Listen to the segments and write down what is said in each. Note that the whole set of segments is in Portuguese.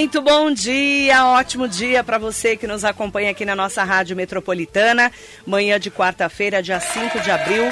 Muito bom dia, ótimo dia para você que nos acompanha aqui na nossa Rádio Metropolitana. Manhã de quarta-feira, dia 5 de abril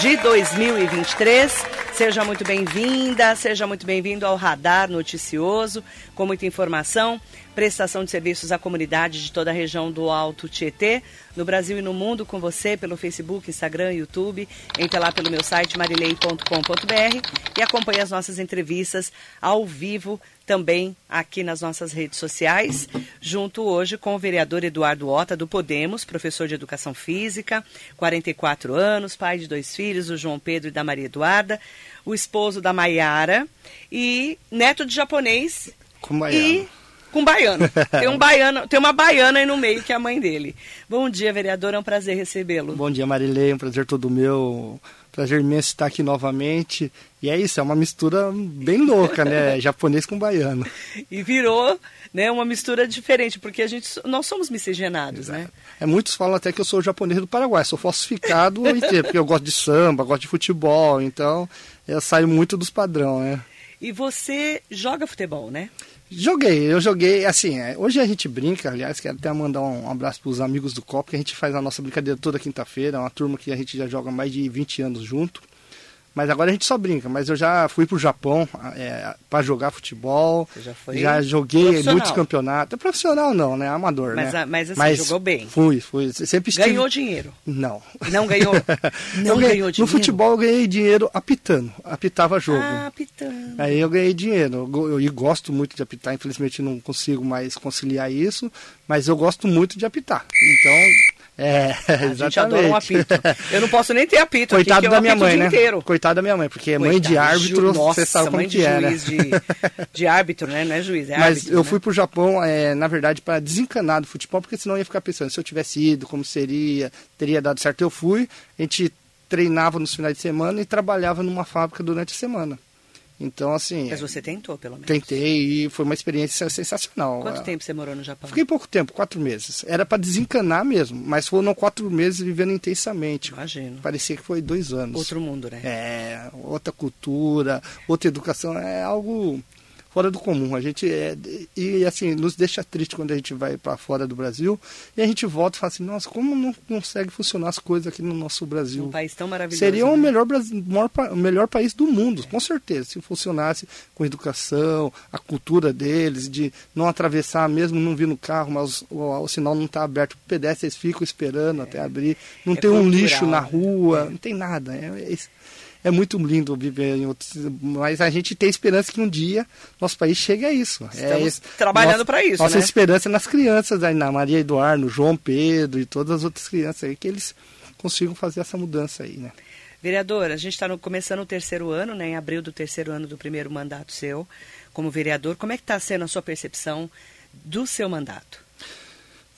de 2023. Seja muito bem-vinda, seja muito bem-vindo ao Radar Noticioso, com muita informação, prestação de serviços à comunidade de toda a região do Alto Tietê, no Brasil e no mundo, com você pelo Facebook, Instagram, YouTube. Entre lá pelo meu site marilei.com.br e acompanhe as nossas entrevistas ao vivo também aqui nas nossas redes sociais, junto hoje com o vereador Eduardo Ota, do Podemos, professor de Educação Física, 44 anos, pai de dois filhos, o João Pedro e da Maria Eduarda, o esposo da Maiara e neto de japonês. Com baiano. E com baiano. Tem, um baiano. tem uma baiana aí no meio, que é a mãe dele. Bom dia, vereador, é um prazer recebê-lo. Bom dia, Marilei, é um prazer todo meu. Prazer imenso estar aqui novamente. E é isso, é uma mistura bem louca, né? Japonês com baiano. E virou né, uma mistura diferente, porque a gente, nós somos miscigenados, né? Exato. né? É, muitos falam até que eu sou japonês do Paraguai, sou falsificado inteiro, porque eu gosto de samba, gosto de futebol, então eu saio muito dos padrão, né? E você joga futebol, né? Joguei, eu joguei, assim, é, hoje a gente brinca, aliás, quero até mandar um abraço para os amigos do COP, que a gente faz a nossa brincadeira toda quinta-feira, é uma turma que a gente já joga mais de 20 anos junto. Mas agora a gente só brinca. Mas eu já fui pro Japão é, para jogar futebol. Você já foi? Já joguei muitos campeonatos. É profissional não, né? Amador, mas, né? Mas assim, mas jogou bem. Fui, fui. Sempre estive... Ganhou dinheiro? Não. Não ganhou? Não ganhei, ganhou dinheiro? No futebol eu ganhei dinheiro apitando. Apitava jogo. Ah, apitando. Aí eu ganhei dinheiro. Eu, eu gosto muito de apitar. Infelizmente não consigo mais conciliar isso. Mas eu gosto muito de apitar. Então é, a gente adora um apito. Eu não posso nem ter apito Coitado da minha mãe, né? Inteiro. Coitado da minha mãe, porque Coitado, mãe de árbitro, nossa, você sabe como que é, né? De, de árbitro, né? Não é juiz, é Mas árbitro, eu né? fui pro Japão, é, na verdade, para desencanar do futebol, porque senão eu ia ficar pensando, se eu tivesse ido, como seria, teria dado certo. Eu fui, a gente treinava nos finais de semana e trabalhava numa fábrica durante a semana. Então, assim. Mas você tentou, pelo menos? Tentei e foi uma experiência sensacional. Quanto tempo você morou no Japão? Fiquei pouco tempo, quatro meses. Era para desencanar mesmo, mas foram quatro meses vivendo intensamente. Imagino. Parecia que foi dois anos. Outro mundo, né? É, outra cultura, outra educação. É algo fora do comum. A gente é, e assim nos deixa triste quando a gente vai para fora do Brasil e a gente volta e fala assim, nossa, como não consegue funcionar as coisas aqui no nosso Brasil? Um país tão maravilhoso. Seria né? o melhor, maior, o melhor país do mundo, é. com certeza, se funcionasse com educação, a cultura deles, de não atravessar mesmo não vir no carro, mas o, o, o sinal não está aberto, os pedestres ficam esperando é. até abrir, não é tem cultural, um lixo na rua, não tem nada. É, é é muito lindo viver em outros. Mas a gente tem esperança que um dia nosso país chegue a isso. Estamos é, trabalhando para isso. Nossa né? esperança é nas crianças, aí, na Maria Eduardo, no João Pedro e todas as outras crianças aí, que eles consigam fazer essa mudança aí, né? Vereador, a gente está começando o terceiro ano, né, em abril do terceiro ano do primeiro mandato seu como vereador. Como é que está sendo a sua percepção do seu mandato?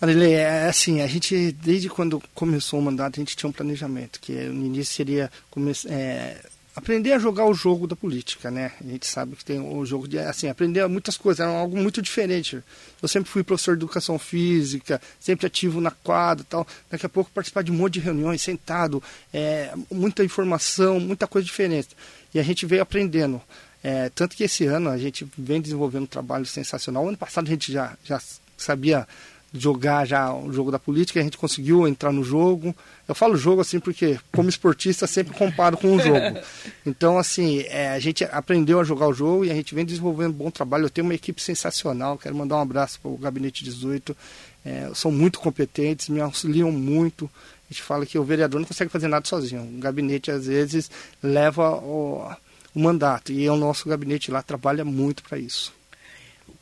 Marilei, é assim, a gente, desde quando começou o mandato, a gente tinha um planejamento, que no início seria é, aprender a jogar o jogo da política, né? A gente sabe que tem o jogo de, assim, aprender muitas coisas, era algo muito diferente. Eu sempre fui professor de educação física, sempre ativo na quadra tal. Daqui a pouco participar de um monte de reuniões, sentado, é, muita informação, muita coisa diferente. E a gente veio aprendendo. É, tanto que esse ano a gente vem desenvolvendo um trabalho sensacional. Ano passado a gente já, já sabia jogar já o jogo da política, a gente conseguiu entrar no jogo. Eu falo jogo assim porque, como esportista, sempre comparo com o jogo. Então, assim, é, a gente aprendeu a jogar o jogo e a gente vem desenvolvendo um bom trabalho. Eu tenho uma equipe sensacional, quero mandar um abraço para o Gabinete 18. É, são muito competentes, me auxiliam muito. A gente fala que o vereador não consegue fazer nada sozinho. O gabinete, às vezes, leva o, o mandato e o nosso gabinete lá trabalha muito para isso.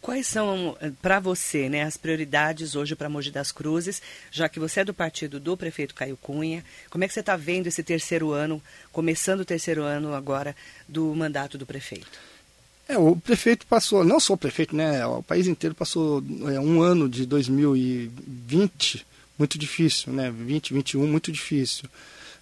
Quais são, eh, para você, né, as prioridades hoje para Mogi das Cruzes, já que você é do partido do prefeito Caio Cunha? Como é que você está vendo esse terceiro ano, começando o terceiro ano agora, do mandato do prefeito? É, o prefeito passou, não só o prefeito, né, o país inteiro passou é, um ano de 2020 muito difícil, né, 2021 muito difícil.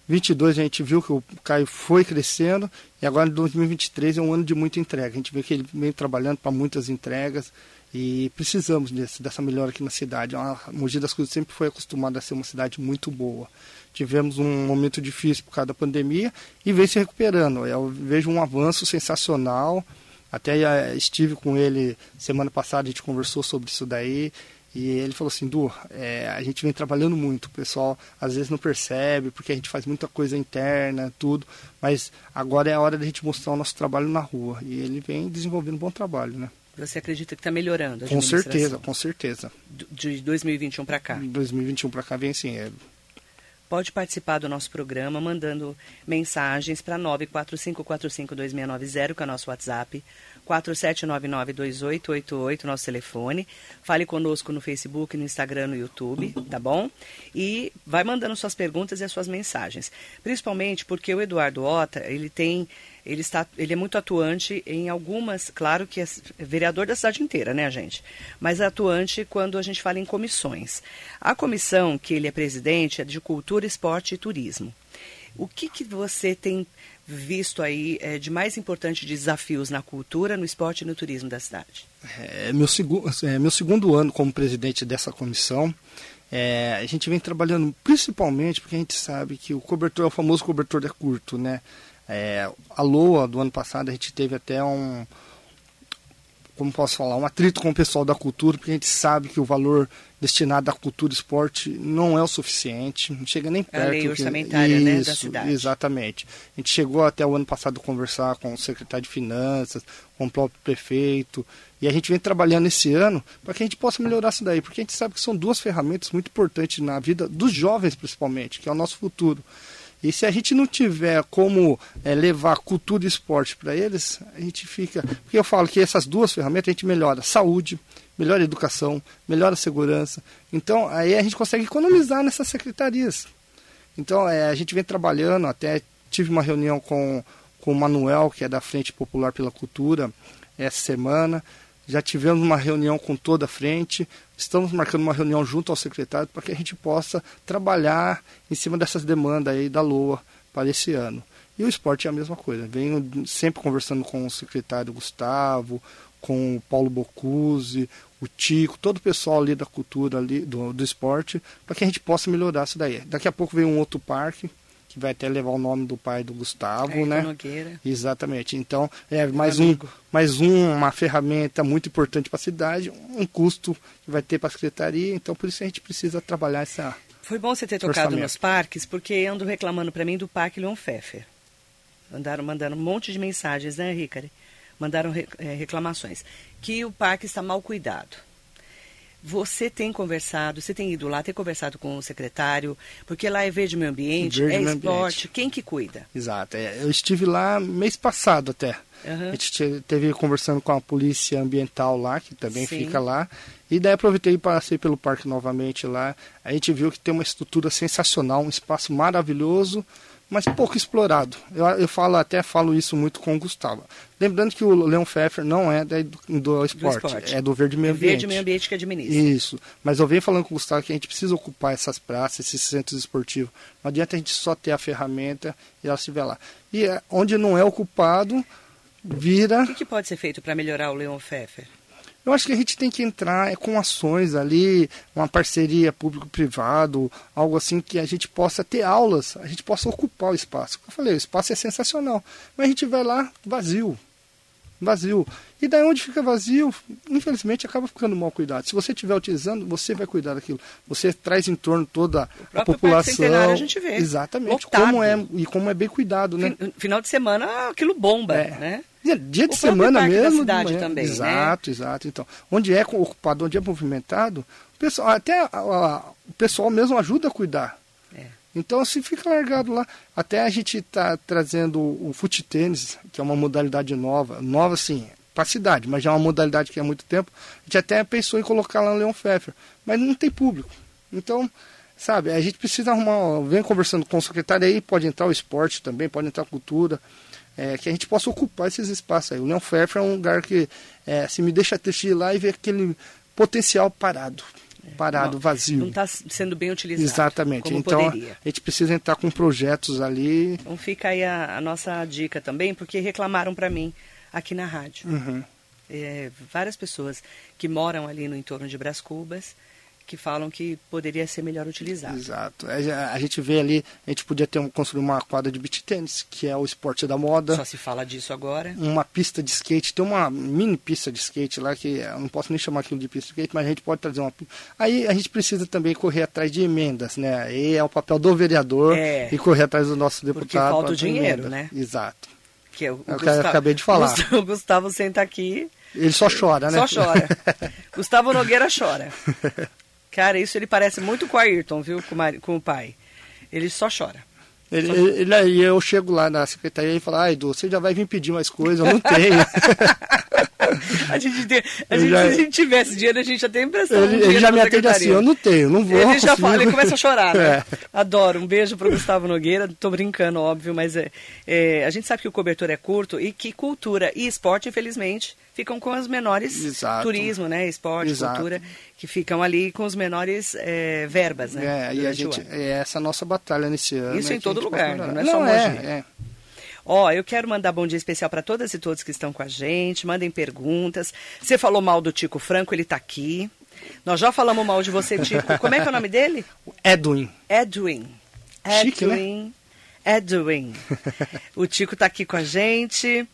22 a gente viu que o Caio foi crescendo e agora 2023 é um ano de muita entrega. A gente vê que ele vem trabalhando para muitas entregas e precisamos desse, dessa melhora aqui na cidade. A Mogi das Cruzes sempre foi acostumada a ser uma cidade muito boa. Tivemos um momento difícil por causa da pandemia e vem se recuperando. Eu vejo um avanço sensacional. Até uh, estive com ele semana passada, a gente conversou sobre isso daí. E ele falou assim, Du, é, a gente vem trabalhando muito, o pessoal às vezes não percebe, porque a gente faz muita coisa interna, tudo, mas agora é a hora da gente mostrar o nosso trabalho na rua. E ele vem desenvolvendo um bom trabalho, né? Você acredita que está melhorando? com certeza, com certeza. De 2021 para cá? 2021 para cá vem sim. É... Pode participar do nosso programa mandando mensagens para 945452690, que é o nosso WhatsApp, 47992888, nosso telefone. Fale conosco no Facebook, no Instagram, no YouTube, tá bom? E vai mandando suas perguntas e as suas mensagens. Principalmente porque o Eduardo Ota, ele tem ele, está, ele é muito atuante em algumas, claro que é vereador da cidade inteira, né, gente? Mas é atuante quando a gente fala em comissões. A comissão que ele é presidente é de Cultura, Esporte e Turismo. O que, que você tem visto aí é, de mais importante de desafios na cultura, no esporte e no turismo da cidade? É meu, segu é meu segundo ano como presidente dessa comissão. É, a gente vem trabalhando principalmente porque a gente sabe que o cobertor é o famoso cobertor é curto, né? É, a LOA do ano passado a gente teve até um, como posso falar, um atrito com o pessoal da cultura, porque a gente sabe que o valor destinado à cultura e esporte não é o suficiente, não chega nem perto. A lei orçamentária que... né, Isso, da cidade. Exatamente. A gente chegou até o ano passado a conversar com o secretário de Finanças, com o próprio prefeito, e a gente vem trabalhando esse ano para que a gente possa melhorar isso daí, porque a gente sabe que são duas ferramentas muito importantes na vida dos jovens, principalmente, que é o nosso futuro. E se a gente não tiver como é, levar cultura e esporte para eles, a gente fica. Porque eu falo que essas duas ferramentas a gente melhora a saúde, melhora a educação, melhora a segurança. Então aí a gente consegue economizar nessas secretarias. Então é, a gente vem trabalhando, até tive uma reunião com, com o Manuel, que é da Frente Popular pela Cultura, essa semana. Já tivemos uma reunião com toda a frente, estamos marcando uma reunião junto ao secretário para que a gente possa trabalhar em cima dessas demandas aí da LOA para esse ano. E o esporte é a mesma coisa. Venho sempre conversando com o secretário Gustavo, com o Paulo Bocuse, o Tico, todo o pessoal ali da cultura ali, do, do esporte, para que a gente possa melhorar isso daí. Daqui a pouco vem um outro parque, que vai até levar o nome do pai do Gustavo, né? Nogueira. Exatamente. Então, é mais um, mais um, uma ferramenta muito importante para a cidade, um custo que vai ter para a secretaria, então por isso a gente precisa trabalhar essa Foi bom você ter tocado orçamento. nos parques, porque ando reclamando para mim do Parque Leon Pfeffer. Andaram mandando um monte de mensagens, né, Ricari? Mandaram é, reclamações. Que o parque está mal cuidado. Você tem conversado, você tem ido lá, tem conversado com o secretário, porque lá é verde meio ambiente, verde é meio esporte, ambiente. quem que cuida? Exato. É, eu estive lá mês passado até. Uhum. A gente teve conversando com a polícia ambiental lá, que também Sim. fica lá. E daí aproveitei e passei pelo parque novamente lá. A gente viu que tem uma estrutura sensacional, um espaço maravilhoso mas pouco explorado. Eu, eu falo até falo isso muito com o Gustavo. Lembrando que o Leon Pfeffer não é da, do, do, esporte, do, esporte, é do Verde Meio Ambiente. Verde Meio Ambiente que administra. Isso. Mas eu venho falando com o Gustavo que a gente precisa ocupar essas praças, esses centros esportivos. Não adianta a gente só ter a ferramenta e ela estiver lá. E é, onde não é ocupado, vira. O que, que pode ser feito para melhorar o Leon Pfeffer? Eu acho que a gente tem que entrar com ações ali, uma parceria público-privado, algo assim que a gente possa ter aulas, a gente possa ocupar o espaço. Como eu falei, o espaço é sensacional, mas a gente vai lá vazio, vazio. E daí onde fica vazio, infelizmente acaba ficando mal cuidado. Se você estiver utilizando, você vai cuidar daquilo. Você traz em torno toda a população. a gente vê. Exatamente. Lotado. Como é e como é bem cuidado, né? Final de semana aquilo bomba, é. né? Dia, dia de semana mesmo. Da cidade também, exato, né? exato. Então, onde é ocupado, onde é movimentado, o pessoal, até a, a, o pessoal mesmo ajuda a cuidar. É. Então, se fica largado lá, até a gente está trazendo o fute tênis, que é uma modalidade nova, nova sim, para a cidade, mas já é uma modalidade que há muito tempo, a gente até pensou em colocar lá no Leão Pfeffer, mas não tem público. Então, sabe, a gente precisa arrumar, vem conversando com o secretário aí, pode entrar o esporte também, pode entrar a cultura, é, que a gente possa ocupar esses espaços aí. O Leão Pfeffer é um lugar que é, se me deixa assistir lá e ver aquele potencial parado. Parado, não, vazio. Não está sendo bem utilizado. Exatamente. então poderia. a gente precisa entrar com projetos ali. Então fica aí a, a nossa dica também, porque reclamaram para mim aqui na rádio. Uhum. É, várias pessoas que moram ali no entorno de Brás Cubas que falam que poderia ser melhor utilizado. Exato. É, a gente vê ali, a gente podia ter um, construir uma quadra de beach tênis, que é o esporte da moda. Só se fala disso agora. Uma pista de skate, tem uma mini pista de skate lá, que eu não posso nem chamar aquilo de pista de skate, mas a gente pode trazer uma. Aí a gente precisa também correr atrás de emendas, né? Aí é o papel do vereador É. e correr atrás do nosso deputado. Porque falta o dinheiro, emenda. né? Exato. Que é o, É o que eu acabei de falar. Gustavo, o Gustavo senta aqui, Ele só chora, né? só chora. Gustavo Nogueira chora. Cara, isso ele parece muito com o Ayrton, viu? Com o, mari- com o pai. Ele só chora. Ele, ele, ele- aí eu chego lá na secretaria e falo, ah, Edu, você já vai vir pedir mais coisas, eu não tenho. A gente, tem- a gente já- se a gente tivesse dinheiro, a gente já tem emprestado um ele, ele já me atende assim, eu não tenho, não vou. Ele já fala, ele começa a chorar, né? É. Adoro. Um beijo pro Gustavo Nogueira. Tô brincando, óbvio, mas é, é, a gente sabe que o cobertor é curto e que cultura e esporte, infelizmente, ficam com as menores Exato. turismo, né? Esporte, Exato. cultura, que ficam ali com os menores é, verbas, né? É, e a gente, é essa a nossa batalha nesse ano. Isso é em todo lugar, melhorar. não é só Mogi. é, é. Ó, eu quero mandar bom dia especial para todas e todos que estão com a gente. Mandem perguntas. Você falou mal do Tico Franco, ele tá aqui. Nós já falamos mal de você, Tico. Como é que é o nome dele? Edwin. Edwin. Chique, né? Edwin. Edwin. O Tico tá aqui com a gente.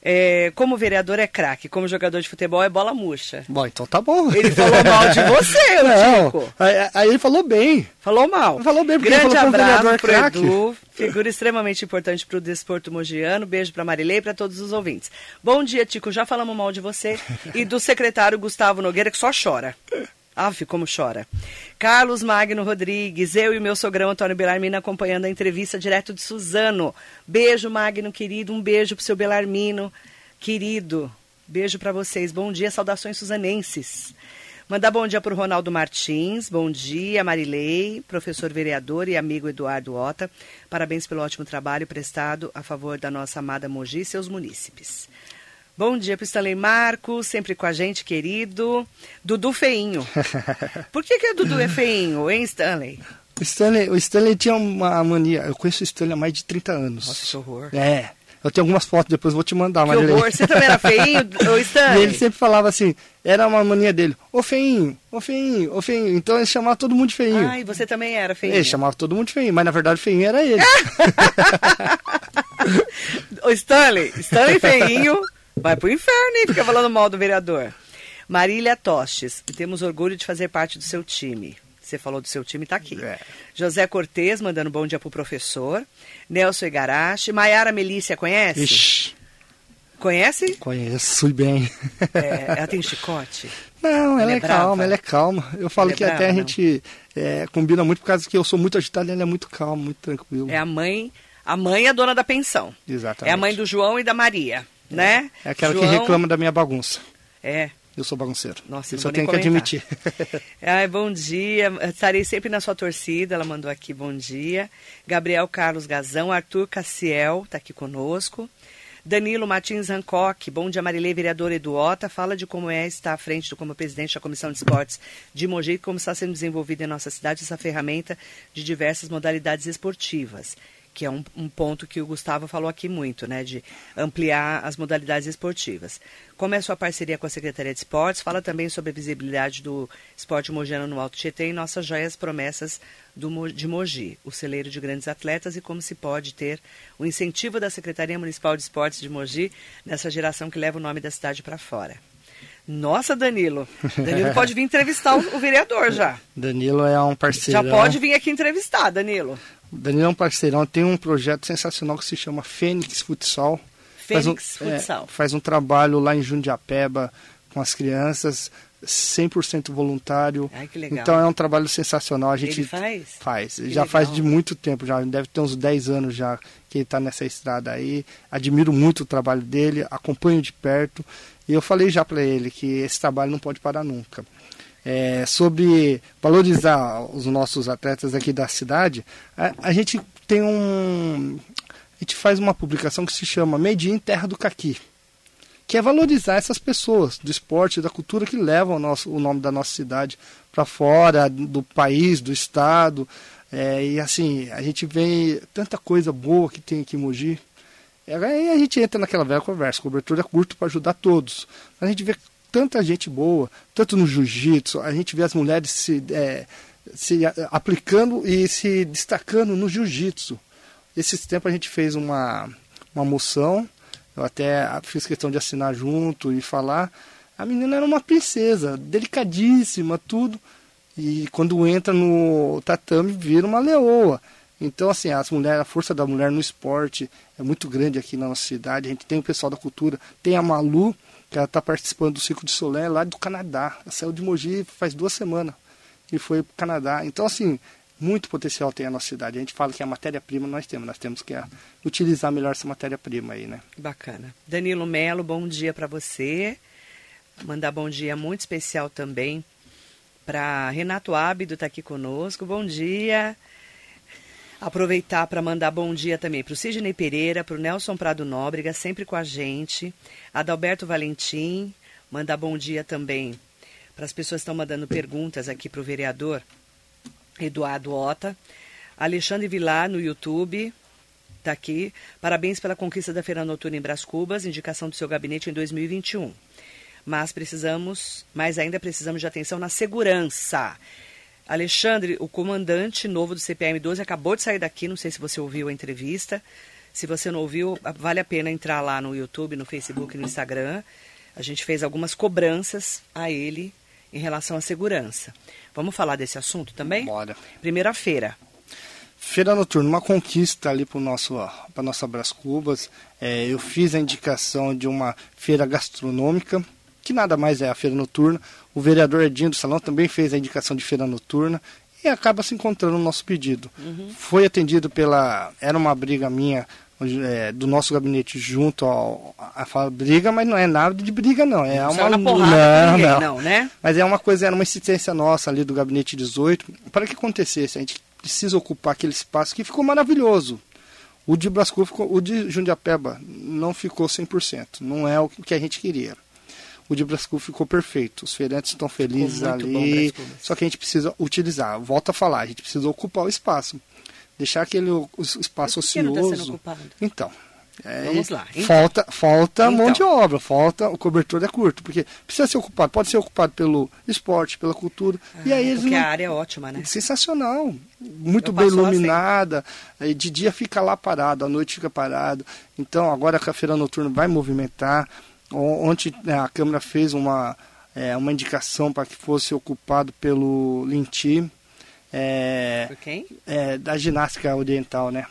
É, como vereador é craque, como jogador de futebol é bola murcha. Bom, então tá bom. Ele falou mal de você, Não, Tico. aí, aí ele falou bem. Falou mal. Falou bem, porque Grande ele falou o abraço vereador é pro craque. Edu, figura extremamente importante pro desporto mogiano. Beijo pra Marilei e pra todos os ouvintes. Bom dia, Tico. Já falamos mal de você e do secretário Gustavo Nogueira, que só chora. Ave, como chora. Carlos Magno Rodrigues, eu e meu sogrão Antônio Belarmino acompanhando a entrevista direto de Suzano. Beijo, Magno, querido. Um beijo pro seu Belarmino, querido. Beijo pra vocês. Bom dia, saudações suzanenses. Mandar bom dia para o Ronaldo Martins, bom dia, Marilei, professor vereador e amigo Eduardo Ota. Parabéns pelo ótimo trabalho prestado a favor da nossa amada Mogi e seus munícipes. Bom dia para o Stanley Marcos, sempre com a gente, querido. Dudu Feinho. Por que, que o Dudu é feinho, hein, Stanley? O Stanley, o Stanley tinha uma mania. Eu conheço o Stanley há mais de 30 anos. Nossa, que horror. É. Eu tenho algumas fotos, depois vou te mandar, Que horror. Você também era feinho, ô E Stanley? ele sempre falava assim, era uma mania dele, ô feinho, ô feinho, ô feinho. Então ele chamava todo mundo de feinho. Ai, você também era feinho. ele chamava todo mundo de feinho, mas na verdade o feinho era ele. Ô Stanley, Stanley Feinho vai pro inferno, hein? Fica falando mal do vereador. Marília Tostes, temos orgulho de fazer parte do seu time. Você falou do seu time, tá aqui. É. José Cortez, mandando bom dia pro professor. Nelson Igarashi. Maiara Melícia, conhece? Ixi, Conhece? conheço bem. É, ela tem chicote? Não, ela, Ela é é, calma, ela é calma. Eu falo Ela é que até brava, a não? gente é, combina muito por causa que eu sou muito agitado e ela é muito calma, muito tranquilo. É a mãe, a mãe é a dona da pensão. Exatamente. É a mãe do João e da Maria, né? É aquela João, que reclama da minha bagunça. É, Eu sou bagunceiro. Nossa, Isso não eu tenho que admitir. Ai, bom dia. Estarei sempre na sua torcida. Ela mandou aqui bom dia. Gabriel Carlos Gazão, Arthur Cassiel, está aqui conosco. Danilo Martins Hancock, bom dia, Marilei, vereador Eduota, fala de como é estar à frente do como presidente da Comissão de Esportes de Mogi e como está sendo desenvolvida em nossa cidade essa ferramenta de diversas modalidades esportivas, que é um, um ponto que o Gustavo falou aqui muito, né, de ampliar as modalidades esportivas. Como é a sua parceria com a Secretaria de Esportes? Fala também sobre a visibilidade do esporte mogiano no Alto Tietê e nossas joias promessas do, de Mogi, o celeiro de grandes atletas e como se pode ter o incentivo da Secretaria Municipal de Esportes de Mogi nessa geração que leva o nome da cidade para fora. Nossa, Danilo. Danilo pode vir entrevistar o, vereador já. Danilo é um Já parceirão. pode vir aqui entrevistar, Danilo. Danilo é um parceirão, tem um projeto sensacional que se chama Fênix Futsal. Fênix faz um, Futsal. é, faz um trabalho lá em Jundiapeba com as crianças, 100% voluntário. Ai, que legal. Então é um trabalho sensacional. A gente Ele faz? Faz. Que já legal. faz de muito tempo, já deve ter uns 10 anos já que ele está nessa estrada aí. Admiro muito o trabalho dele, acompanho de perto. E eu falei já para ele que esse trabalho não pode parar nunca. É, sobre valorizar os nossos atletas aqui da cidade, a, a gente tem um. A gente faz uma publicação que se chama Made in Terra do Caqui que é valorizar essas pessoas do esporte, da cultura que levam o, nosso, o nome da nossa cidade para fora do país, do estado. É, e assim, a gente vê tanta coisa boa que tem aqui em Mogi. E Aí a gente entra naquela velha conversa, cobertura é curto para ajudar todos. A gente vê tanta gente boa, tanto no jiu-jitsu, a gente vê as mulheres se, é, se aplicando e se destacando no jiu-jitsu. Esses tempos a gente fez uma, uma moção, eu até fiz questão de assinar junto e falar. A menina era uma princesa, delicadíssima, tudo. E quando entra no tatame, vira uma leoa. Então, assim, as mulheres, a força da mulher no esporte é muito grande aqui na nossa cidade. A gente tem o pessoal da cultura, tem a Malu, que ela está participando do Ciclo de Solé lá do Canadá. Ela saiu de Mogi faz duas semanas e foi para o Canadá. Então, assim, muito potencial tem a nossa cidade. A gente fala que a matéria-prima nós temos, nós temos que utilizar melhor essa matéria-prima aí, né? Bacana. Danilo Melo, bom dia para você. Mandar bom dia muito especial também para Renato Ábido, está aqui conosco. Bom dia. Aproveitar para mandar bom dia também para o Sidney Pereira, para o Nelson Prado Nóbrega, sempre com a gente. Adalberto Valentim, mandar bom dia também para as pessoas que estão mandando perguntas aqui para o vereador Eduardo Ota. Alexandre Vilar no YouTube, está aqui. Parabéns pela conquista da Feira Noturna em Brás Cubas, indicação do seu gabinete em 2021. Mas precisamos, mais ainda precisamos de atenção na segurança. Alexandre, o comandante novo do CPM 12, acabou de sair daqui, não sei se você ouviu a entrevista. Se você não ouviu, vale a pena entrar lá no YouTube, no Facebook, no Instagram. A gente fez algumas cobranças a ele em relação à segurança. Vamos falar desse assunto também? Bora. Primeira-feira. Feira noturna, uma conquista ali para nosso para nossa Brás Cubas. É, eu fiz a indicação de uma feira gastronômica, que nada mais é a feira noturna. O vereador Edinho do Salão também fez a indicação de feira noturna e acaba se encontrando no nosso pedido. Uhum. Foi atendido pela. Era uma briga minha é, do nosso gabinete junto ao, a, a briga, mas não é nada de briga, não. É não uma não, ninguém, não, não, né? Mas é uma coisa, era uma insistência nossa ali do gabinete 18 para que acontecesse. A gente precisa ocupar aquele espaço que ficou maravilhoso. O de Brascu ficou, o de Jundiapeba não ficou 100%, não é o que a gente queria o de Brascu ficou perfeito. Os feirantes estão felizes ali. Bom, só que a gente precisa utilizar. Volta a falar, a gente precisa ocupar o espaço. Deixar aquele espaço ocioso. Tá sendo ocupado? Então. É, Vamos lá. Então. Falta, falta então. mão de obra, falta o cobertor é curto, porque precisa ser ocupado, pode ser ocupado pelo esporte, pela cultura. Ah, e aí porque não... a área é ótima, né? Sensacional, muito Eu bem iluminada. Aí de dia fica lá parado, à noite fica parado. Então agora a feira noturna vai movimentar. Ontem né, a Câmara fez uma, é, uma indicação para que fosse ocupado pelo Linti. É, Por quem? É, da ginástica oriental, né?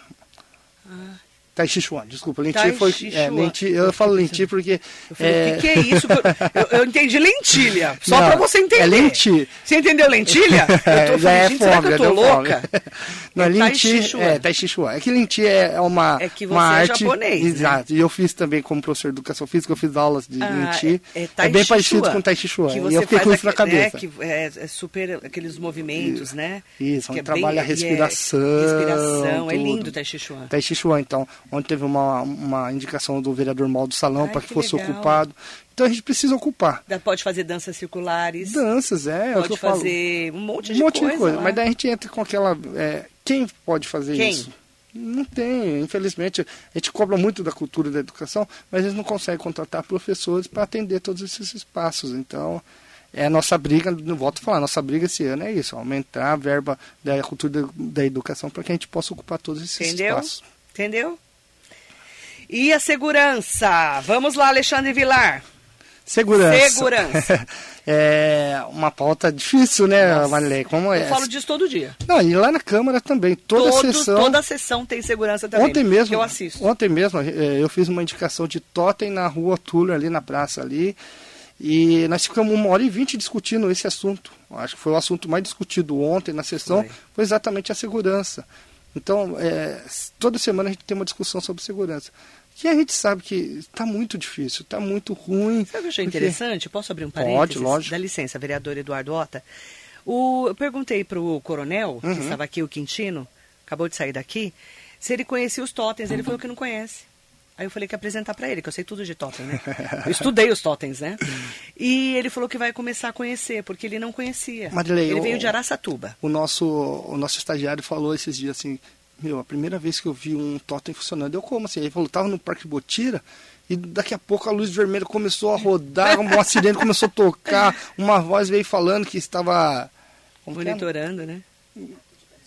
Ah. Tai Chi Chuan, desculpa, Lenti tai foi. É, lenti, eu falo lenti porque. Eu falei, é... o que, que, é isso? Eu, eu, entendi lentilha, só para você entender. É lenti. Você entendeu lentilha? Eu tô falando, é gente, será que eu tô louca? Não, é lenti, é Tai Chi Chuan. É que lenti é uma. É que você uma é arte, japonês. Né? Exato. Né? E eu fiz também como professor de educação física, eu fiz aulas de ah, lenti. É, é, bem parecido com Tai Chi Chuan. Que você e eu fiquei com isso na né, cabeça. que é, é, super aqueles movimentos, né? Isso, onde trabalha a respiração. respiração, é lindo Tai Chi Chuan. Tai Chi Chuan, então, onde teve uma uma indicação do vereador Mal do Salão para que, que, fosse legal. ocupado. Então a gente precisa ocupar. Pode fazer danças circulares. Danças, é. Pode é fazer um monte de um monte coisa. De coisa. Mas daí a gente entra com aquela. É, quem pode fazer quem? isso? Não tem, infelizmente. A gente cobra muito da cultura da educação, mas eles não conseguem contratar professores para atender todos esses espaços. Então, é a nossa briga, não volto a falar, nossa briga esse ano é isso, aumentar a verba da cultura da educação para que a gente possa ocupar todos esses Entendeu? espaços. Entendeu? E a segurança? Vamos lá, Alexandre Vilar. Segurança. Segurança. é uma pauta difícil, né, Nossa. Marilei? Como é? Eu falo disso todo dia. Não, e lá na Câmara também. Toda Todos, sessão. Toda sessão tem segurança também. Ontem mesmo. eu assisto. Ontem mesmo é, eu fiz uma indicação de totem na rua Túlio, ali na praça ali. E nós ficamos uma hora e vinte discutindo esse assunto. Acho que foi o assunto mais discutido ontem na sessão, foi, foi exatamente a segurança. Então, é, toda semana a gente tem uma discussão sobre segurança. E a gente sabe que está muito difícil, está muito ruim. Sabe o que eu achei porque... interessante? Posso abrir um parênteses? Pode, lógico. Dá licença, vereador Eduardo Ota. O, eu perguntei para o coronel, uhum. que estava aqui, o Quintino, acabou de sair daqui, se ele conhecia os totens. Ele falou que não conhece. Aí eu falei que ia apresentar para ele, que eu sei tudo de totens, né? Eu estudei os totens, né? E ele falou que vai começar a conhecer, porque ele não conhecia. Marilei, ele veio de Araçatuba. O nosso, o nosso estagiário falou esses dias assim, meu, a primeira vez que eu vi um totem funcionando, eu como assim? Ele falou, tava no Parque Botira, e daqui a pouco a luz vermelha começou a rodar, uma sirene começou a tocar, uma voz veio falando que estava... Monitorando, né?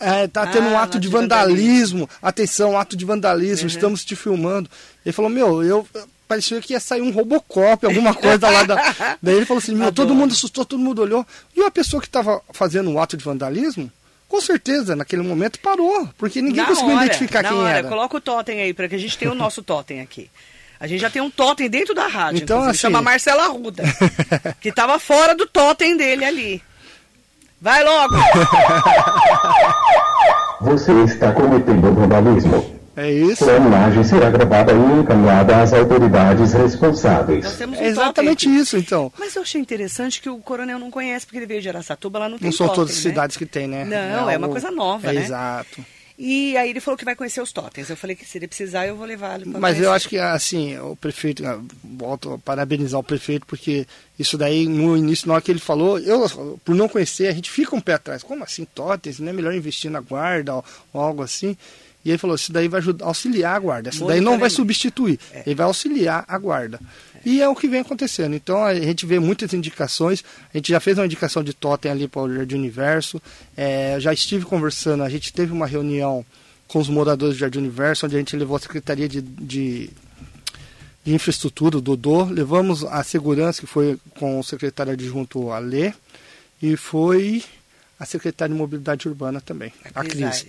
É, tá tendo ah, um ato de vandalismo. vandalismo. Atenção, ato de vandalismo, uhum. estamos te filmando. Ele falou, meu, eu parecia que ia sair um Robocop, alguma coisa lá da. Daí ele falou assim, meu, todo mundo assustou, todo mundo olhou. E a pessoa que estava fazendo um ato de vandalismo, com certeza, naquele momento parou, porque ninguém na conseguiu hora, identificar quem hora. era. Coloca o totem aí, para que a gente tenha o nosso totem aqui. A gente já tem um totem dentro da rádio, então assim... chama Marcela Ruda, que estava fora do totem dele ali. Vai logo! Você está cometendo vandalismo. É isso. Sua imagem será gravada e encaminhada às autoridades responsáveis. Nós temos um é exatamente isso, então. Mas eu achei interessante que o coronel não conhece, porque ele veio de Araçatuba, lá não tem Não são todas as né? cidades que tem, né? Não, é, é uma coisa nova, é né? Exato. E aí ele falou que vai conhecer os totens. Eu falei que se ele precisar, eu vou levar ele Mas conhecer. eu acho que, assim, o prefeito, ah, volto a parabenizar o prefeito, porque isso daí, no início, na hora que ele falou, eu, por não conhecer, a gente fica um pé atrás. Como assim, totens? Não é melhor investir na guarda ou, ou algo assim? E ele falou, isso daí vai ajudar, auxiliar a guarda. Isso daí não vai substituir, é. ele vai auxiliar a guarda. É. E é o que vem acontecendo. Então a gente vê muitas indicações. A gente já fez uma indicação de totem ali para o Jardim Universo. É, já estive conversando, a gente teve uma reunião com os moradores do Jardim Universo, onde a gente levou a Secretaria de, de, de Infraestrutura, o Dodô, levamos a segurança, que foi com o secretário adjunto Alê, e foi a secretária de Mobilidade Urbana também, a, a Cris.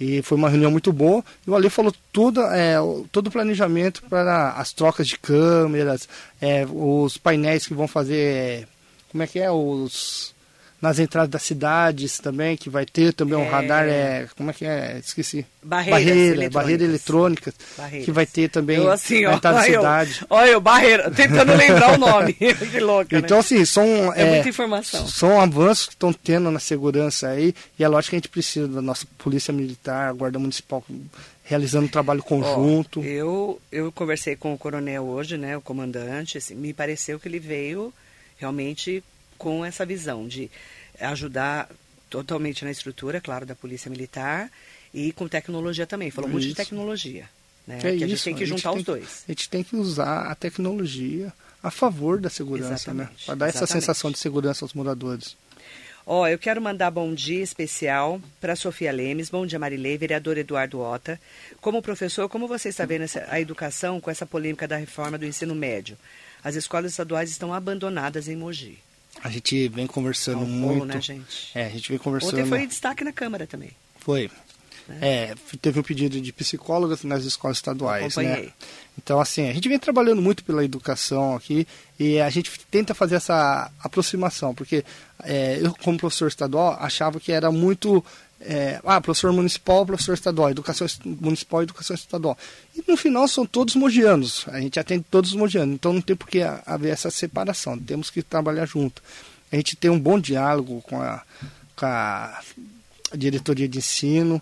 E foi uma reunião muito boa. E o Ali falou tudo, é, todo o planejamento para as trocas de câmeras, é, os painéis que vão fazer. Como é que é? Os nas entradas das cidades também, que vai ter também um é... radar, é, como é que é? Esqueci. Barreiras barreira, eletrônicas. barreira eletrônica, Barreiras. que vai ter também eu, assim, na entrada da cidade. Olha eu, barreira, tentando lembrar o nome, que louca, né? Então, né? assim, são... É, é, muita informação. São avanços que estão tendo na segurança aí, e é lógico que a gente precisa da nossa polícia militar, a guarda municipal realizando um trabalho conjunto. Oh, eu, eu conversei com o coronel hoje, né, o comandante, assim, me pareceu que ele veio realmente com essa visão de ajudar totalmente na estrutura, claro, da Polícia Militar e com tecnologia também. Falou muito de tecnologia. Né? É que isso, a gente tem que juntar os dois. A gente tem que usar a tecnologia a favor da segurança, né? Para dar essa sensação de segurança aos moradores. Ó, oh, eu quero mandar bom dia especial para Sofia Lemes, bom dia Marilei, vereador Eduardo Ota. Como professor, como você está vendo essa, a educação com essa polêmica da reforma do ensino médio? As escolas estaduais estão abandonadas em Mogi. A gente vem conversando é um muito. né, gente? É, a gente vem conversando. Ontem foi destaque na Câmara também. Foi. É, teve um pedido de psicólogas nas escolas estaduais, né? Então, assim, a gente vem trabalhando muito pela educação aqui e a gente tenta fazer essa aproximação, porque é, eu, como professor estadual, achava que era muito é, ah, professor municipal, professor estadual, educação municipal educação estadual. E no final são todos mogianos, a gente atende todos os mogianos, então não tem por que haver essa separação, temos que trabalhar junto. A gente tem um bom diálogo com a, com a diretoria de ensino,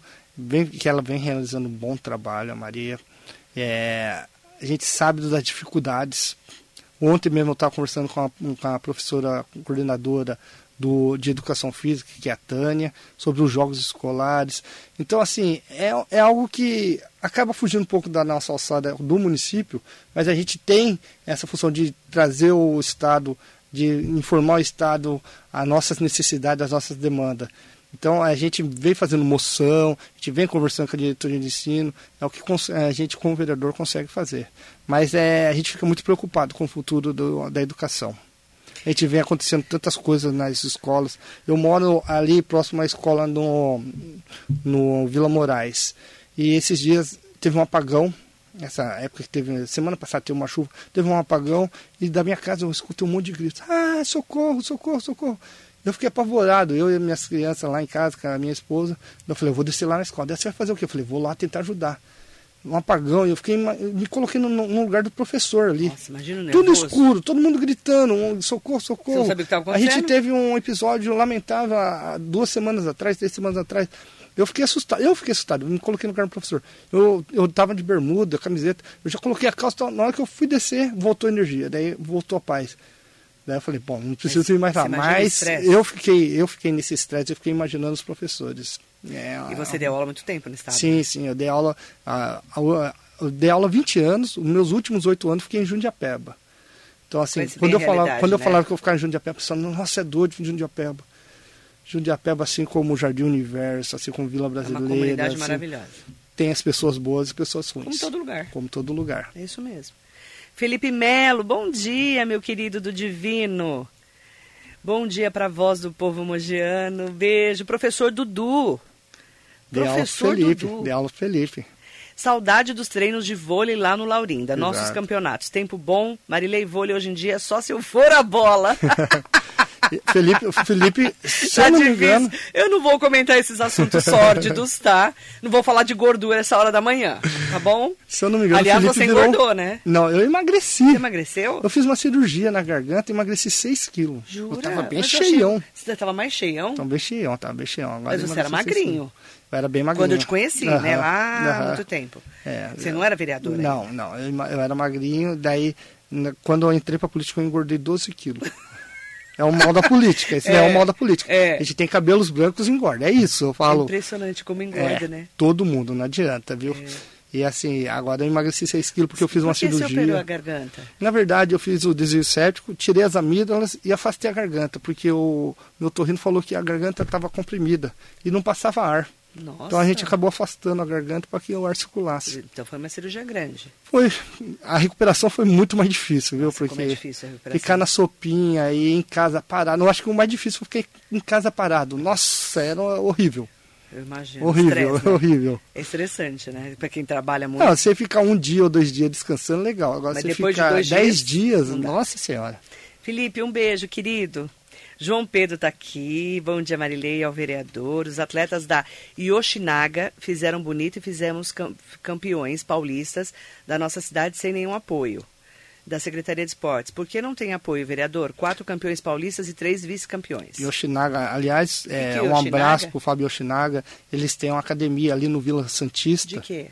que ela vem realizando um bom trabalho, a Maria. É, a gente sabe das dificuldades. Ontem mesmo eu estava conversando com a, com a professora coordenadora do, de educação física, que é a Tânia, sobre os jogos escolares. Então, assim, é, é algo que acaba fugindo um pouco da nossa alçada do município, mas a gente tem essa função de trazer o Estado, de informar o Estado as nossas necessidades, as nossas demandas. Então a gente vem fazendo moção, a gente vem conversando com a diretoria de ensino, é o que a gente como vereador consegue fazer. Mas é, a gente fica muito preocupado com o futuro do, da educação a gente vê acontecendo tantas coisas nas escolas. Eu moro ali próximo à escola no, no Vila Moraes. E esses dias teve um apagão. Essa época que teve, semana passada teve uma chuva, teve um apagão e da minha casa eu escutei um monte de gritos. Ah, socorro, socorro, socorro. Eu fiquei apavorado, eu e minhas crianças lá em casa, com a minha esposa. Eu falei, eu vou descer lá na escola. Você vai fazer o quê? Eu falei, vou lá tentar ajudar um apagão, e eu fiquei me coloquei no, no lugar do professor ali. Nossa, imagina Tudo escuro, todo mundo gritando, um, socorro, socorro. Você não sabe o que tá A gente teve um episódio lamentável há duas semanas atrás, três semanas atrás. Eu fiquei assustado, eu fiquei assustado, eu me coloquei no lugar do professor. Eu, eu tava de bermuda, camiseta, eu já coloquei a calça, na hora que eu fui descer, voltou a energia, daí voltou a paz. Daí eu falei, bom, não preciso ir mais lá. Mas eu fiquei, eu fiquei nesse estresse, eu fiquei imaginando os professores. É, E você deu aula há muito tempo no estado? Sim, sim, eu dei aula, a, a- eu dei aula há 20 anos, os meus últimos oito anos fiquei em Jundiapeba. Então, assim, quando eu, falava, quando eu né? falava que eu ficava em Jundiapeba, pessoal, nossa, é doido de Jundiapeba. Jundiapeba, assim como o Jardim Universo, assim como Vila É uma Brasileira, comunidade assim, maravilhosa. tem as pessoas boas e pessoas ruins. Como todo lugar. Como todo lugar. É isso mesmo. Felipe Melo, bom dia, meu querido do Divino. Bom dia para a voz do povo mogiano. Beijo. Professor Dudu. Aula pro Professor Felipe, Dudu. dei aula Felipe. Saudade dos treinos de vôlei lá no Laurinda. Nossos Exato. campeonatos. Tempo bom. Marilei Vôlei hoje em dia é só se eu for a bola. Felipe, Felipe, se Tá eu não me difícil. engano, Eu não vou comentar esses assuntos sórdidos, tá? Não vou falar de gordura essa hora da manhã, tá bom? se eu não me engano, Aliás, Felipe você virou... engordou, né? Não, eu emagreci. Você emagreceu? Eu fiz uma cirurgia na garganta e emagreci 6 quilos. Jura? Eu tava bem Mas eu achei- cheião. Você tava mais cheião? Tava bem cheião, tava bem cheião. Agora Mas você era magrinho. Eu era bem magrinho. Quando eu te conheci, né? Lá há muito tempo. É, Você não era vereador ainda? Não, não. Eu, eu era magrinho, daí quando eu entrei pra política eu engordei 12 quilos. É o mal da política, esse é, É, o mal da política. é. A gente tem cabelos brancos e engorda, é isso, eu É falo. impressionante como engorda, É, né? Todo mundo, não adianta, viu? E assim, agora eu emagreci 6 quilos porque eu fiz uma Por que você cirurgia. operou a garganta? Na verdade, eu fiz o desvio séptico, tirei as amígdalas e afastei a garganta, porque o meu torrino falou que a garganta estava comprimida e não passava ar. Nossa. Então a gente acabou afastando a garganta para que o ar circulasse. Então foi uma cirurgia grande. Foi, a recuperação foi muito mais difícil, viu? Nossa, porque como é difícil a recuperação. ficar na sopinha e em casa parado. Eu acho que o mais difícil foi ficar em casa parado. Nossa, era horrível. Eu imagino. Horrível, Estresse, né? horrível. É estressante, né? Pra quem trabalha muito. Não, você ficar um dia ou dois dias descansando, legal. Agora Mas você depois de ficar dois dez dias, dias, nossa senhora. Felipe, um beijo, querido. João Pedro está aqui. Bom dia, Marilei, ao vereador. Os atletas da Yoshinaga fizeram bonito e fizemos cam- campeões paulistas da nossa cidade sem nenhum apoio da Secretaria de Esportes. Por que não tem apoio, vereador? Quatro campeões paulistas e três vice-campeões. Yoshinaga, aliás, é, um Yoshinaga? abraço pro Fábio Yoshinaga. Eles têm uma academia ali no Vila Santista. De quê?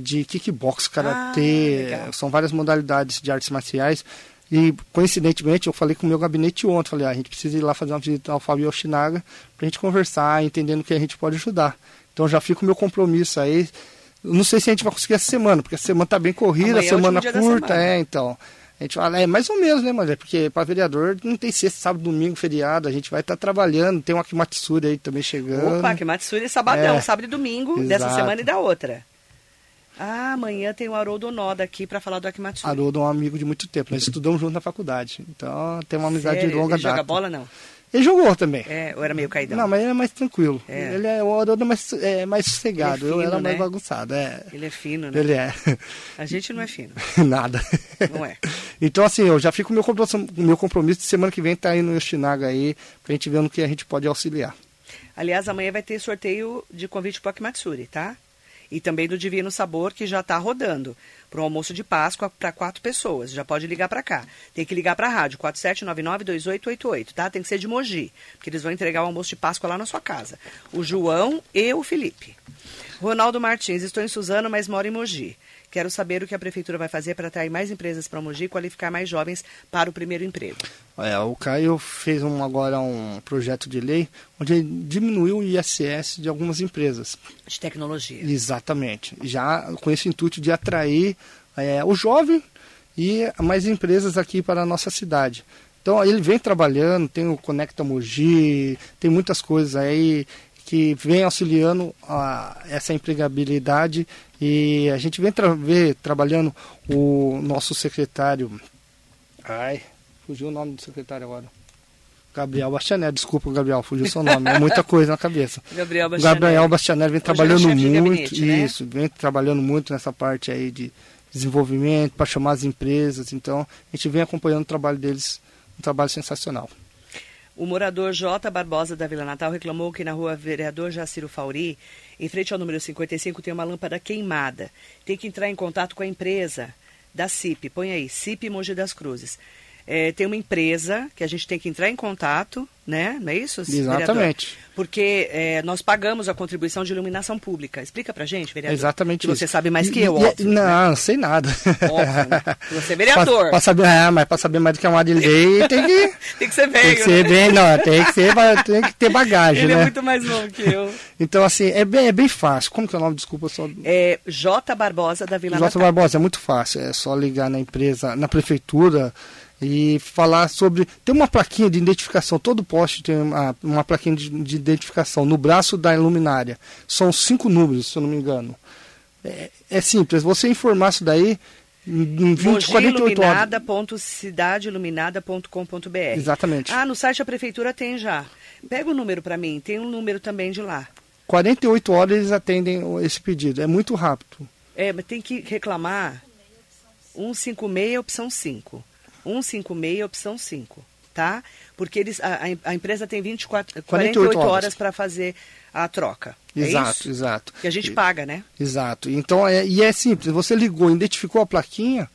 de kickbox, karatê, Ah, são várias modalidades de artes marciais. E coincidentemente eu falei com o meu gabinete ontem, falei, ah, a gente precisa ir lá fazer uma visita ao Fábio Yoshinaga pra gente conversar, entendendo que a gente pode ajudar. Então já fica o meu compromisso aí. Não sei se a gente vai conseguir essa semana, porque a semana tá bem corrida, Amanhã é semana da curta, semana. é, então. A gente fala, é mais ou menos, né, mas é porque para vereador não tem sexta, sábado, domingo, feriado, a gente vai estar trabalhando, tem uma Kimatsuri aí também chegando. Opa, que Matsuri é sabadão, É. sábado e domingo, dessa Exato. semana e da outra. Ah, amanhã tem o Haroldo Noda aqui para falar do Akimatsuri. Haroldo é um amigo de muito tempo, nós estudamos junto na faculdade. Então tem uma amizade Sério? de longa Ele data. joga bola, não? Ele jogou também. É, ou era meio caidão? Não, mas ele é mais tranquilo. É. Ele é, o Haroldo é mais, é mais sossegado. Ele é eu era fino, mais né? bagunçado. É. Ele é fino, né? Ele é. A gente não é fino. Nada. Não é. Então, assim, eu já fico com o meu compromisso, o meu compromisso de semana que vem tá aí no Yoshinaga aí, pra gente ver no que a gente pode auxiliar. Aliás, amanhã vai ter sorteio de convite para o Akimatsuri, tá? E também do Divino Sabor, que já está rodando. Para o almoço de Páscoa para quatro pessoas. Já pode ligar para cá. Tem que ligar para a rádio, 47992888, tá? Tem que ser de Mogi, porque eles vão entregar o almoço de Páscoa lá na sua casa. O João e o Felipe. Ronaldo Martins, estou em Suzano, mas moro em Mogi. Quero saber o que a prefeitura vai fazer para atrair mais empresas para Mogi e qualificar mais jovens para o primeiro emprego. É, o Caio fez um, agora um projeto de lei onde ele diminuiu o ISS de algumas empresas. De tecnologia. Exatamente. Já com esse intuito de atrair é, o jovem e mais empresas aqui para a nossa cidade. Então ele vem trabalhando, tem o Conecta Mogi, tem muitas coisas aí que vem auxiliando a, essa empregabilidade e a gente vem tra ver, trabalhando o nosso secretário. Ai, fugiu o nome do secretário agora. Gabriel Bastianelli, desculpa, Gabriel, fugiu seu nome, é muita coisa na cabeça. Gabriel Bastianelli. Gabriel Bastianelli vem Hoje trabalhando é muito, gabinete, né? isso, vem trabalhando muito nessa parte aí de desenvolvimento, para chamar as empresas, então a gente vem acompanhando o trabalho deles, um trabalho sensacional. O morador J. Barbosa da Vila Natal reclamou que na rua Vereador Jaciro Fauri, em frente ao número 55, tem uma lâmpada queimada. Tem que entrar em contato com a empresa da CIP. Põe aí, CIP Mogi das Cruzes. É, tem uma empresa que a gente tem que entrar em contato, né? Não é isso? Exatamente. Vereador? Porque é, nós pagamos a contribuição de iluminação pública. Explica pra gente, vereador. Exatamente. Você sabe mais que eu, e, óbvio, Não, né? não sei nada. Óbvio, né? Você é vereador. Pra, pra saber, é, mas para saber mais do que a Marilei tem que, tem que ser bem. tem que ser né? bem, não, tem que ser, tem que ter bagagem, Ele né? é muito mais novo que eu. Então, assim, é bem, é bem fácil. Como que é o nome? Desculpa, só... É J. Barbosa da Vila Jota Natal. Barbosa, é muito fácil. É só ligar na empresa, na prefeitura e falar sobre. Tem uma plaquinha de identificação, todo poste tem uma, uma plaquinha de, de identificação no braço da luminária. São cinco números, se eu não me engano. É, é simples, você informar isso daí em 20, 48 horas. Mogiiluminada.cidadeiluminada.com.br Exatamente. Ah, no site da prefeitura tem já. Pega o número para mim, tem um número também de lá. 48 horas eles atendem esse pedido. É muito rápido. É, mas tem que reclamar 156 opção 5. 156 opção 5, tá? Porque eles, a, a empresa tem 24, 48, horas. horas para fazer a troca. É exato, isso? exato. Que a gente paga, né? Exato. Então, é, e é simples. Você ligou, identificou a plaquinha,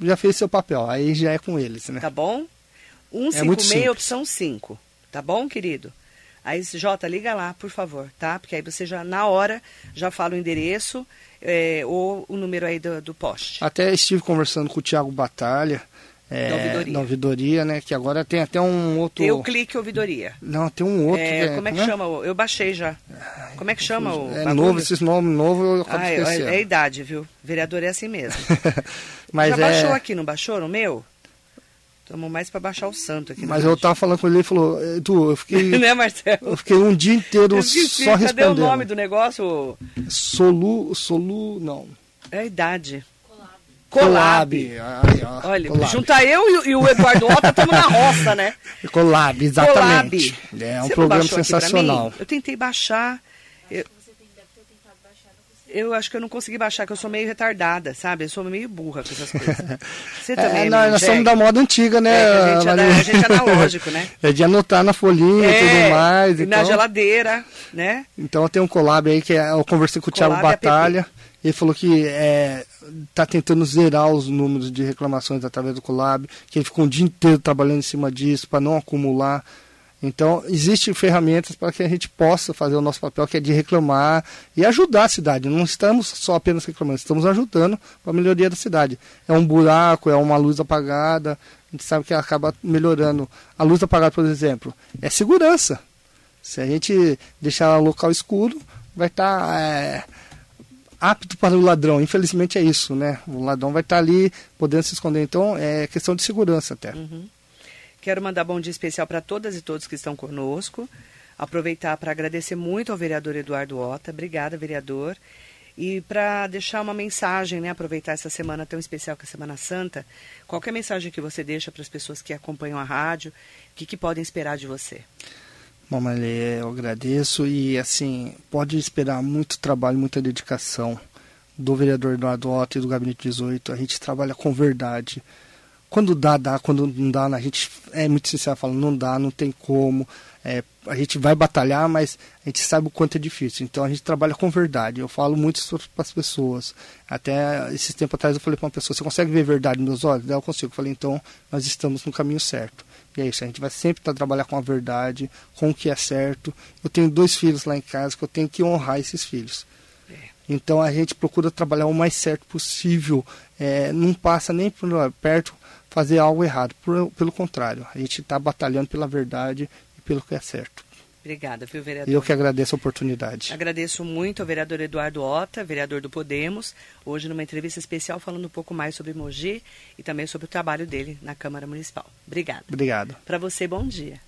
já fez seu papel. Aí já é com eles, né? Tá bom? É muito 156 simples. opção 5. Tá bom, querido? Aí, Jota, liga lá, por favor, tá? Porque aí você já, na hora, já fala o endereço é, ou o número aí do, do poste. Até estive conversando com o Thiago Batalha. É, Da ouvidoria. da ouvidoria, né? Que agora tem até um outro. Eu clique ouvidoria. Não, tem um outro. É, que como é que né? chama? Eu baixei já. Como é que chama o É bagulho? novo, esses nomes novos eu acabo é, esquecendo. é a idade, viu? Vereador é assim mesmo. Mas já é. baixou aqui, não baixou no meu? Estamos mais para baixar o santo aqui. na Mas eu tava falando com ele, ele falou, Edu, eu fiquei, né, Marcelo? eu fiquei um dia inteiro esqueci, só cadê respondendo. o nome do negócio? Solu, Solu, não. É a idade. Colab. Olha, Colab. junta eu e, e o Eduardo Otto, estamos na roça, né? Colab, exatamente. Colab. É um Você não programa sensacional. Eu tentei baixar. Eu, eu acho que eu não consegui baixar, que eu sou meio retardada, sabe? Eu sou meio burra com essas coisas. Você também, É, né, nós, somos da moda antiga, né? É, a, gente é a gente é analógico, né? É de anotar na folhinha e tudo mais. e na então, geladeira, né? então tem um collab aí que é- eu conversei com o Thiago Collab Batalha. Ele falou que é, tá tentando zerar os números de reclamações através do collab, que ele ficou um dia inteiro trabalhando em cima disso para não acumular. Então, existem ferramentas para que a gente possa fazer o nosso papel, que é de reclamar e ajudar a cidade. Não estamos só apenas reclamando, estamos ajudando para a melhoria da cidade. É um buraco, é uma luz apagada, a gente sabe que acaba melhorando. A luz apagada, por exemplo, é segurança. Se a gente deixar o local escuro, vai estar apto para o ladrão. Infelizmente é isso, né? O ladrão vai estar ali podendo se esconder. Então, é questão de segurança até. Quero mandar bom dia especial para todas e todos que estão conosco. Aproveitar para agradecer muito ao vereador Eduardo Ota. Obrigada, vereador. E para deixar uma mensagem, né? Aproveitar essa semana tão especial que é a Semana Santa. Qualquer mensagem que você deixa para as pessoas que acompanham a rádio, o que, que podem esperar de você? Bom, eu agradeço e assim, pode esperar muito trabalho, muita dedicação do vereador Eduardo Otto e do Gabinete 18. A gente trabalha com verdade. Quando dá, dá. Quando não dá, a gente é muito sincero, fala, não dá, não tem como. É, a gente vai batalhar, mas a gente sabe o quanto é difícil. Então a gente trabalha com verdade. Eu falo muito isso para as pessoas. Até esses tempo atrás eu falei para uma pessoa: você consegue ver verdade nos meus olhos? Eu consigo. Eu falei: então nós estamos no caminho certo. E é isso, a gente vai sempre tá, trabalhar com a verdade, com o que é certo. Eu tenho dois filhos lá em casa que eu tenho que honrar esses filhos. Então a gente procura trabalhar o mais certo possível. É, não passa nem por perto fazer algo errado. Por- pelo contrário, a gente está batalhando pela verdade e pelo que é certo. Obrigada, viu, vereador? E eu que agradeço a oportunidade. Agradeço muito ao vereador Eduardo Ota, vereador do Podemos, hoje numa entrevista especial falando um pouco mais sobre Mogi e também sobre o trabalho dele na Câmara Municipal. Obrigada. Obrigado. Para você, bom dia.